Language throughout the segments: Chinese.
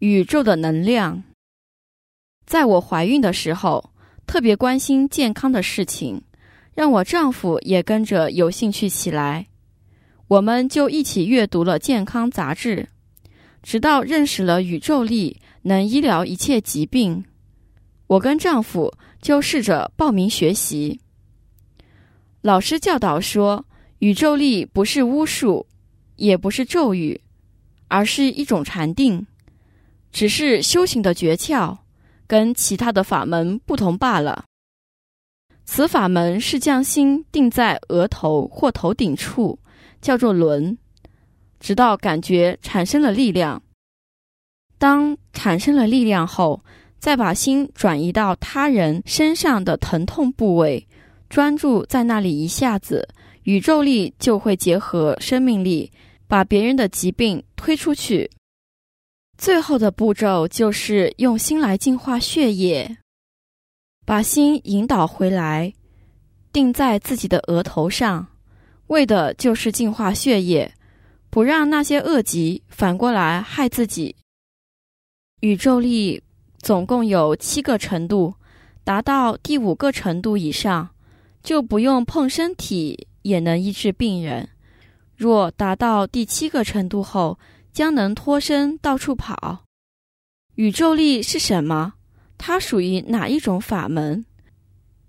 宇宙的能量。在我怀孕的时候，特别关心健康的事情，让我丈夫也跟着有兴趣起来。我们就一起阅读了健康杂志，直到认识了宇宙力能医疗一切疾病。我跟丈夫就试着报名学习。老师教导说，宇宙力不是巫术，也不是咒语，而是一种禅定，只是修行的诀窍，跟其他的法门不同罢了。此法门是将心定在额头或头顶处。叫做轮，直到感觉产生了力量。当产生了力量后，再把心转移到他人身上的疼痛部位，专注在那里一下子，宇宙力就会结合生命力，把别人的疾病推出去。最后的步骤就是用心来净化血液，把心引导回来，定在自己的额头上。为的就是净化血液，不让那些恶疾反过来害自己。宇宙力总共有七个程度，达到第五个程度以上，就不用碰身体也能医治病人；若达到第七个程度后，将能脱身到处跑。宇宙力是什么？它属于哪一种法门？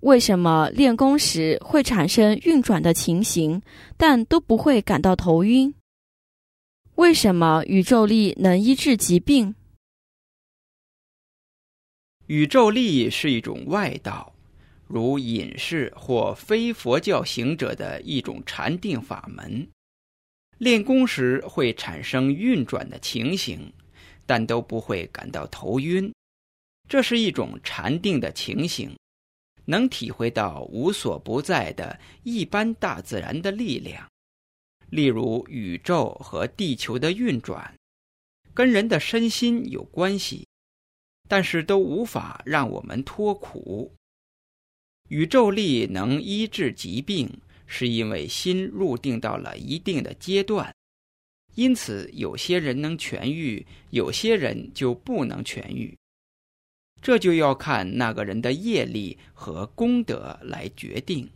为什么练功时会产生运转的情形，但都不会感到头晕？为什么宇宙力能医治疾病？宇宙力是一种外道，如隐士或非佛教行者的一种禅定法门。练功时会产生运转的情形，但都不会感到头晕。这是一种禅定的情形。能体会到无所不在的一般大自然的力量，例如宇宙和地球的运转，跟人的身心有关系，但是都无法让我们脱苦。宇宙力能医治疾病，是因为心入定到了一定的阶段，因此有些人能痊愈，有些人就不能痊愈。这就要看那个人的业力和功德来决定。